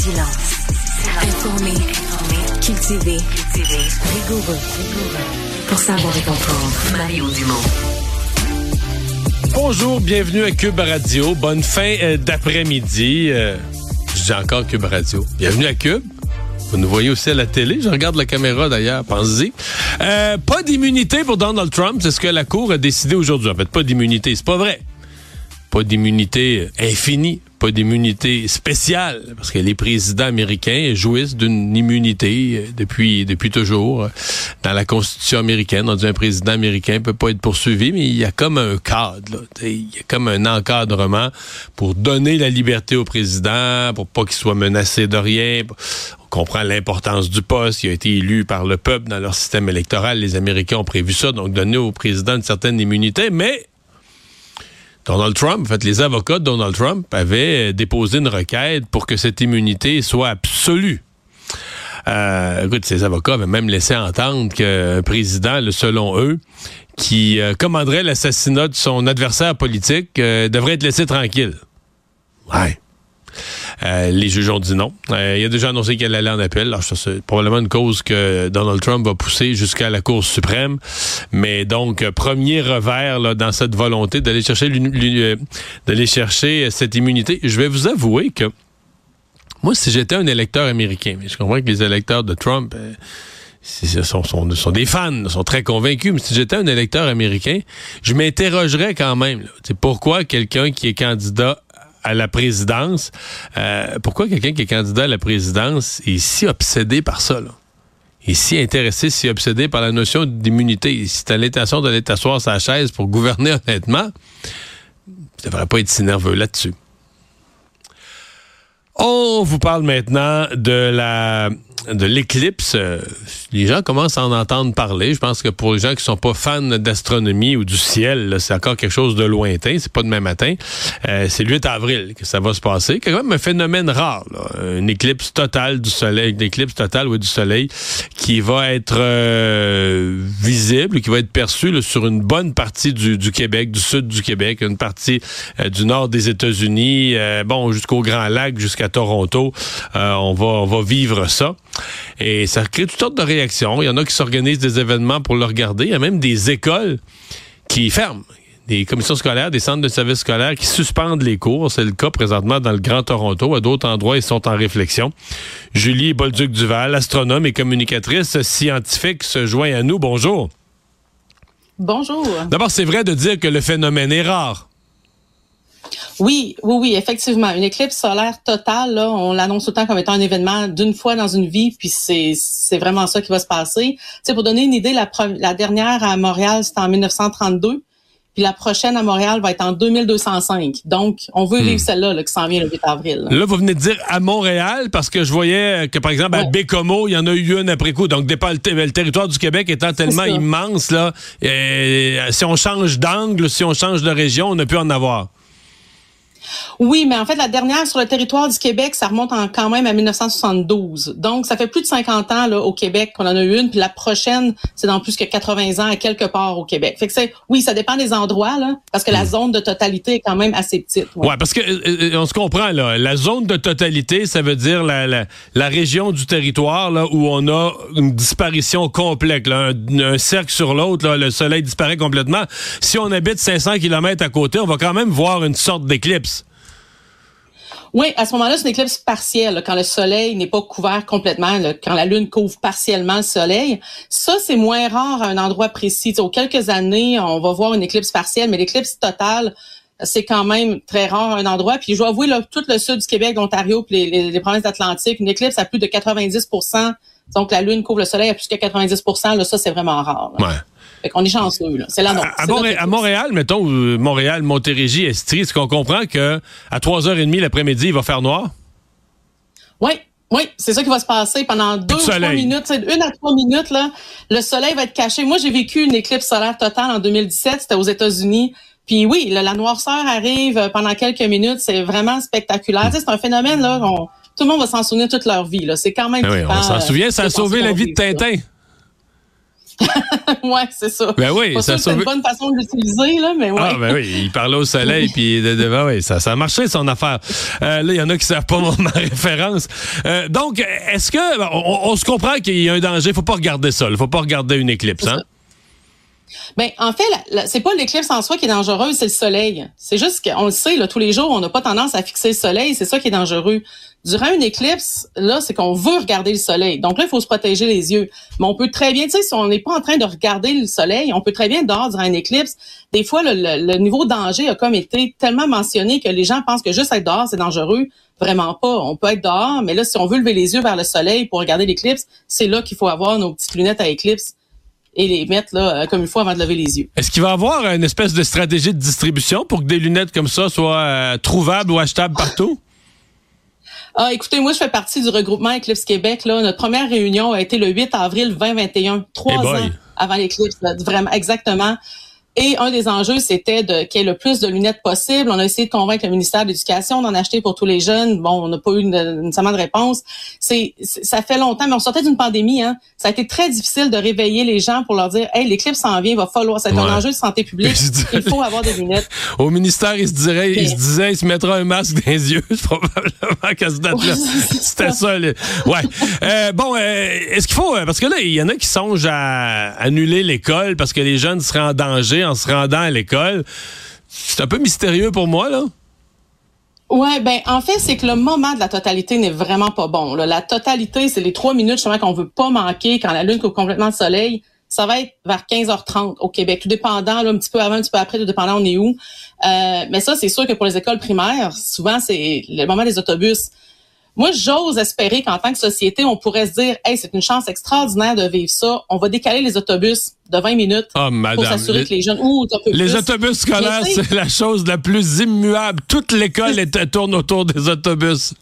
silence. Informé, cultivé, rigoureux. Pour savoir et comprendre. Mario Dumont. Bonjour, bienvenue à Cube Radio. Bonne fin euh, d'après-midi. Euh, je dis encore Cube Radio. Bienvenue à Cube. Vous nous voyez aussi à la télé. Je regarde la caméra d'ailleurs, pensez-y. Euh, pas d'immunité pour Donald Trump, c'est ce que la Cour a décidé aujourd'hui. En fait, pas d'immunité, c'est pas vrai. Pas d'immunité infinie, pas d'immunité spéciale, parce que les présidents américains jouissent d'une immunité euh, depuis depuis toujours. Dans la Constitution américaine, on dit un président américain peut pas être poursuivi, mais il y a comme un cadre, là. il y a comme un encadrement pour donner la liberté au président, pour pas qu'il soit menacé de rien. On comprend l'importance du poste, il a été élu par le peuple dans leur système électoral. Les Américains ont prévu ça, donc donner au président une certaine immunité, mais Donald Trump, en fait, les avocats de Donald Trump avaient déposé une requête pour que cette immunité soit absolue. Euh, écoute, ces avocats avaient même laissé entendre qu'un président, selon eux, qui euh, commanderait l'assassinat de son adversaire politique, euh, devrait être laissé tranquille. Ouais. Euh, les juges ont dit non. Euh, il a déjà annoncé qu'elle allait en appel. Alors, c'est probablement une cause que Donald Trump va pousser jusqu'à la Cour suprême. Mais donc, premier revers dans cette volonté d'aller chercher, euh, d'aller chercher cette immunité. Je vais vous avouer que moi, si j'étais un électeur américain, mais je comprends que les électeurs de Trump... Sont, sont, sont, des fans, sont très convaincus. Mais si j'étais un électeur américain, je m'interrogerais quand même. Là, pourquoi quelqu'un qui est candidat à la présidence. Euh, pourquoi quelqu'un qui est candidat à la présidence est si obsédé par ça? Là? est si intéressé, si obsédé par la notion d'immunité? Si t'as l'intention d'aller t'asseoir sa chaise pour gouverner honnêtement, tu devrais pas être si nerveux là-dessus. On vous parle maintenant de la de l'éclipse. Les gens commencent à en entendre parler. Je pense que pour les gens qui sont pas fans d'astronomie ou du ciel, c'est encore quelque chose de lointain. C'est pas demain matin. Euh, c'est le 8 avril que ça va se passer. C'est quand même un phénomène rare. Une éclipse totale du soleil, une éclipse totale du soleil qui va être euh, visible, qui va être perçue sur une bonne partie du, Québec, du sud du Québec, une partie euh, du nord des États-Unis, bon jusqu'au Grand Lac, jusqu'à Toronto. on va vivre ça. Et ça crée toutes sortes de réactions. Il y en a qui s'organisent des événements pour le regarder. Il y a même des écoles qui ferment des commissions scolaires, des centres de services scolaires qui suspendent les cours. C'est le cas présentement dans le Grand Toronto. À d'autres endroits, ils sont en réflexion. Julie Bolduc-Duval, astronome et communicatrice scientifique, se joint à nous. Bonjour. Bonjour. D'abord, c'est vrai de dire que le phénomène est rare. Oui, oui, oui, effectivement. Une éclipse solaire totale, là, on l'annonce autant comme étant un événement d'une fois dans une vie, puis c'est, c'est vraiment ça qui va se passer. C'est pour donner une idée, la, la dernière à Montréal, c'était en 1932. Puis la prochaine à Montréal va être en 2205. Donc, on veut vivre hmm. celle-là là, qui s'en vient le 8 avril. Là. vous venez de dire à Montréal, parce que je voyais que, par exemple, à Bécomo, il y en a eu une après coup. Donc, le, territoire du Québec étant tellement immense, là, et, si on change d'angle, si on change de région, on a pu en avoir. Oui, mais en fait, la dernière sur le territoire du Québec, ça remonte en, quand même à 1972. Donc, ça fait plus de 50 ans là, au Québec qu'on en a eu une, puis la prochaine, c'est dans plus que 80 ans à quelque part au Québec. Fait que c'est, oui, ça dépend des endroits, là, parce que la hmm. zone de totalité est quand même assez petite. Ouais, parce que euh, euh, on se comprend là. La zone de totalité, ça veut dire la, la, la région du territoire là où on a une disparition complète, là, un, cercle sur l'autre, le soleil disparaît complètement. Si on habite 500 km à côté, on va quand même voir une sorte d'éclipse. Oui, à ce moment-là, c'est une éclipse partielle, quand le soleil n'est pas couvert complètement, quand la lune couvre partiellement le soleil. Ça, c'est moins rare à un endroit précis. T'sais, aux quelques années, on va voir une éclipse partielle, mais l'éclipse totale, c'est quand même très rare à un endroit. Puis je dois avouer, là, tout le sud du Québec, l'Ontario, les, provinces d'Atlantique, une éclipse à plus de 90% donc la lune couvre le soleil à plus de 90% là, ça, c'est vraiment rare. Ouais. On est chanceux, là. C'est là, À, à, Montréal, mettons, euh, Montréal, Montérégie, Estrie, est-ce qu'on comprend que à 3h30 l'après-midi, il va faire noir? Oui. Oui, c'est ça qui va se passer pendant deux ou trois minutes. Une à trois minutes, là, le soleil va être caché. Moi, j'ai vécu une éclipse solaire totale en 2017. C'était aux États-Unis. Puis oui, la noirceur arrive pendant quelques minutes. C'est vraiment spectaculaire. C'est un phénomène, là, tout le monde va s'en souvenir toute leur vie. C'est quand même... Ah oui, on s'en souvient, ça a sauvé la vie de Tintin. ouais, c'est ça. Ben oui, ça c'est une bonne façon de l'utiliser là, mais ouais. Ah ben oui, il parlait au soleil puis de, de, ben oui, ça ça a marché son affaire. Euh, là, il y en a qui savent pas ma référence. Euh, donc, est-ce que on, on, se comprend qu'il y a un danger, faut pas regarder ça, il faut pas regarder une éclipse, hein? Ben, en fait, c'est pas l'éclipse en soi qui est dangereuse, c'est le soleil. C'est juste qu'on le sait, là, tous les jours, on n'a pas tendance à fixer le soleil, c'est ça qui est dangereux. Durant une éclipse, là, c'est qu'on veut regarder le soleil. Donc là, il faut se protéger les yeux. Mais on peut très bien, tu sais, si on n'est pas en train de regarder le soleil, on peut très bien dehors durant une éclipse. Des fois, le, le niveau de danger a comme été tellement mentionné que les gens pensent que juste être dehors, c'est dangereux. Vraiment pas. On peut être dehors, mais là, si on veut lever les yeux vers le soleil pour regarder l'éclipse, c'est là qu'il faut avoir nos petites lunettes à éclipse et les mettre là euh, comme il faut avant de lever les yeux. Est-ce qu'il va y avoir une espèce de stratégie de distribution pour que des lunettes comme ça soient euh, trouvables ou achetables partout? Ah, écoutez, moi, je fais partie du regroupement Eclipse Québec. Là. Notre première réunion a été le 8 avril 2021, trois ans avant l'éclipse. Vraiment, exactement. Et un des enjeux, c'était de qu'il y ait le plus de lunettes possible. On a essayé de convaincre le ministère de l'Éducation d'en acheter pour tous les jeunes. Bon, on n'a pas eu nécessairement de réponse. C'est, ça fait longtemps, mais on sortait d'une pandémie. Hein. Ça a été très difficile de réveiller les gens pour leur dire, hey, l'éclipse s'en vient, il va falloir. C'est un enjeu de santé publique. il faut avoir des lunettes. Au ministère, il se dirait, il se disait, il se mettra un masque dans les yeux, probablement qu'à ce date-là. C'était ça. Ouais. Euh, bon, euh, est-ce qu'il faut, euh, parce que là, il y en a qui songent à annuler l'école parce que les jeunes seraient en danger en se rendant à l'école. C'est un peu mystérieux pour moi, là. Ouais, ben en fait, c'est que le moment de la totalité n'est vraiment pas bon. La totalité, c'est les trois minutes justement qu'on veut pas manquer quand la lune coupe complètement le soleil. Ça va être vers 15h30 au Québec, tout dépendant, là, un petit peu avant, un petit peu après, tout dépendant on est où. Euh, mais ça, c'est sûr que pour les écoles primaires, souvent c'est le moment des autobus. Moi, j'ose espérer qu'en tant que société, on pourrait se dire, hey, c'est une chance extraordinaire de vivre ça. On va décaler les autobus de 20 minutes oh, pour s'assurer que les jeunes ou Les autobus scolaires, c'est la chose la plus immuable. Toute l'école tourne autour des autobus.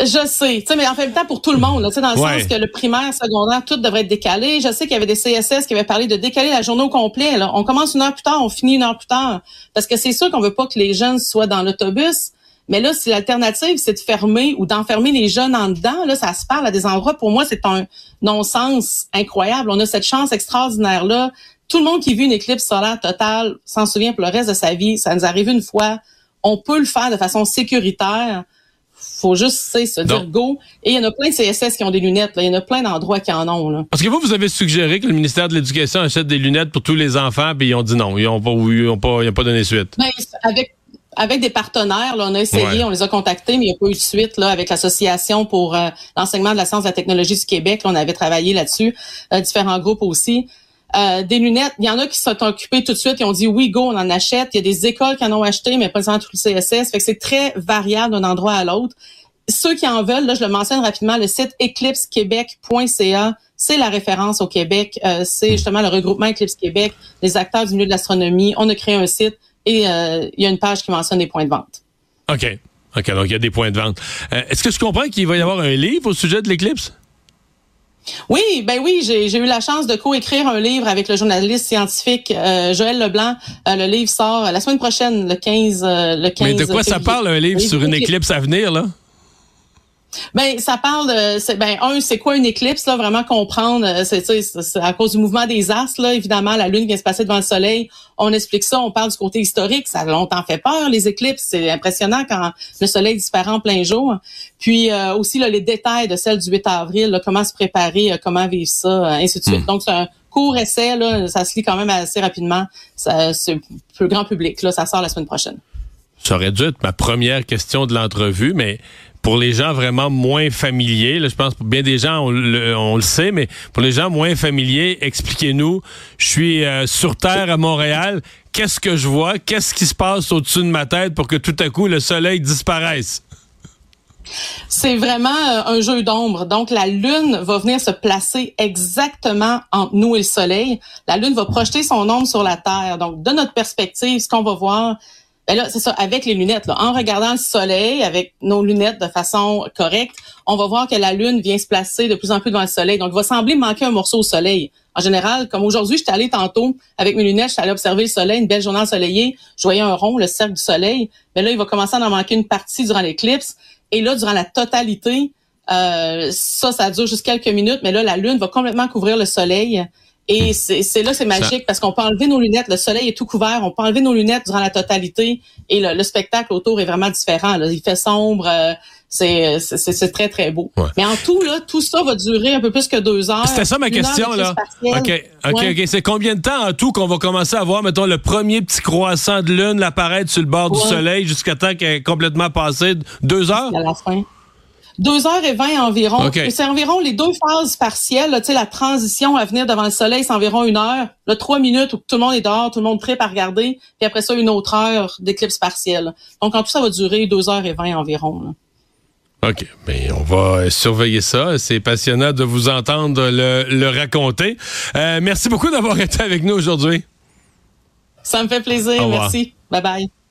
Je sais, mais en même temps pour tout le monde, là, dans le sens que le primaire, secondaire, tout devrait être décalé. Je sais qu'il y avait des CSS qui avaient parlé de décaler la journée au complet. Là. On commence une heure plus tard, on finit une heure plus tard, parce que c'est sûr qu'on veut pas que les jeunes soient dans l'autobus. Mais là, si l'alternative, c'est de fermer ou d'enfermer les jeunes en dedans, là, ça se parle à des endroits. Pour moi, c'est un non-sens incroyable. On a cette chance extraordinaire-là. Tout le monde qui vit une éclipse solaire totale s'en souvient pour le reste de sa vie. Ça nous arrive une fois. On peut le faire de façon sécuritaire. Faut juste se dire go. Et il y en a plein de CSS qui ont des lunettes. Là. Il y en a plein d'endroits qui en ont. Là. Parce que vous, vous avez suggéré que le ministère de l'Éducation achète des lunettes pour tous les enfants, puis ils ont dit non. Ils n'ont pas, ils pas, ils pas donné suite. Ben, avec avec des partenaires, là, on a essayé, on les a contactés, mais il n'y a pas eu de suite là, avec l'Association pour euh, l'enseignement de la science et de la technologie du Québec. on avait travaillé là-dessus, euh, différents groupes aussi. Euh, des lunettes, il y en a qui se sont occupés tout de suite, ils ont dit oui, go, on en achète. Il y a des écoles qui en ont acheté, mais pas tout le CSS. Fait que c'est très variable d'un endroit à l'autre. Ceux qui en veulent, là, je le mentionne rapidement, le site eclipsequebec.ca, c'est la référence au Québec. c'est justement le regroupement Eclipse Québec, les acteurs du milieu de l'astronomie. On a créé un site et euh, il y a une page qui mentionne les points de vente. OK. OK, donc il y a des points de vente. Euh, est-ce que je comprends qu'il va y avoir un livre au sujet de l'éclipse? Oui, ben oui, j'ai eu la chance de coécrire un livre avec le journaliste scientifique euh, Joël Leblanc. le livre sort la semaine prochaine, le 15, le 15 Mais de quoi ça parle un livre sur une éclipse à venir là? Ben, ça parle de, ben, un, c'est quoi une éclipse, là, vraiment comprendre, euh, c'est, à cause du mouvement des astres, là, évidemment, la Lune vient se passer devant le Soleil, on explique ça, on parle du côté historique, ça a longtemps fait peur, les éclipses, c'est impressionnant quand le Soleil disparaît en plein jour. Puis euh, aussi, là, les détails de celle du 8 avril, comment se préparer, euh, comment vivre ça, ainsi de suite. Hmm. Donc, c'est un court essai, là, ça se lit quand même assez rapidement, ça, c'est le grand public, là, ça sort la semaine prochaine. Ça aurait dû être ma première question de l'entrevue, mais pour les gens vraiment moins familiers, je pense pour bien des gens, on le, sait, mais pour les gens moins familiers, expliquez-nous. Je suis euh, sur Terre à Montréal. Qu'est-ce que je vois? Qu'est-ce qui se passe au-dessus de ma tête pour que tout à coup le soleil disparaisse? C'est vraiment euh, un jeu d'ombre. Donc, la Lune va venir se placer exactement entre nous et le Soleil. La Lune va projeter son ombre sur la Terre. Donc, de notre perspective, ce qu'on va voir, ben là, c'est ça, avec les lunettes, là, en regardant le soleil avec nos lunettes de façon correcte, on va voir que la lune vient se placer de plus en plus devant le soleil. Donc, il va sembler manquer un morceau au soleil. En général, comme aujourd'hui, j'étais allée tantôt avec mes lunettes, j'étais allée observer le soleil, une belle journée ensoleillée, je voyais un rond, le cercle du soleil. Mais là, il va commencer à en manquer une partie durant l'éclipse. Et là, durant la totalité, Euh, ça, ça dure juste quelques minutes, mais là, la lune va complètement couvrir le soleil. Et hmm. c'est là, c'est magique parce qu'on peut enlever nos lunettes. Le soleil est tout couvert. On peut enlever nos lunettes durant la totalité et le, spectacle autour est vraiment différent. Là. Il fait sombre. Euh, c'est très, très beau. Mais en tout, là, tout ça va durer un peu plus que deux heures. C'était ça ma question, là. OK, OK, OK. C'est combien de temps en tout qu'on va commencer à voir, mettons, le premier petit croissant de lune apparaître sur le bord du soleil jusqu'à temps qu'elle est complètement passée? Deux heures? À la fin. Deux heures et vingt environ. C'est environ les deux phases partielles. Là, la transition à venir devant le soleil, c'est environ une heure. Là, trois minutes où tout le monde est dehors, tout le monde prêt à regarder. Puis après ça, une autre heure d'éclipse partielle. Donc, en tout, ça va durer deux heures et vingt environ. OK. Mais on va surveiller ça. C'est passionnant de vous entendre le, raconter. Euh, merci beaucoup d'avoir été avec nous aujourd'hui. Ça me fait plaisir. Merci. Bye bye.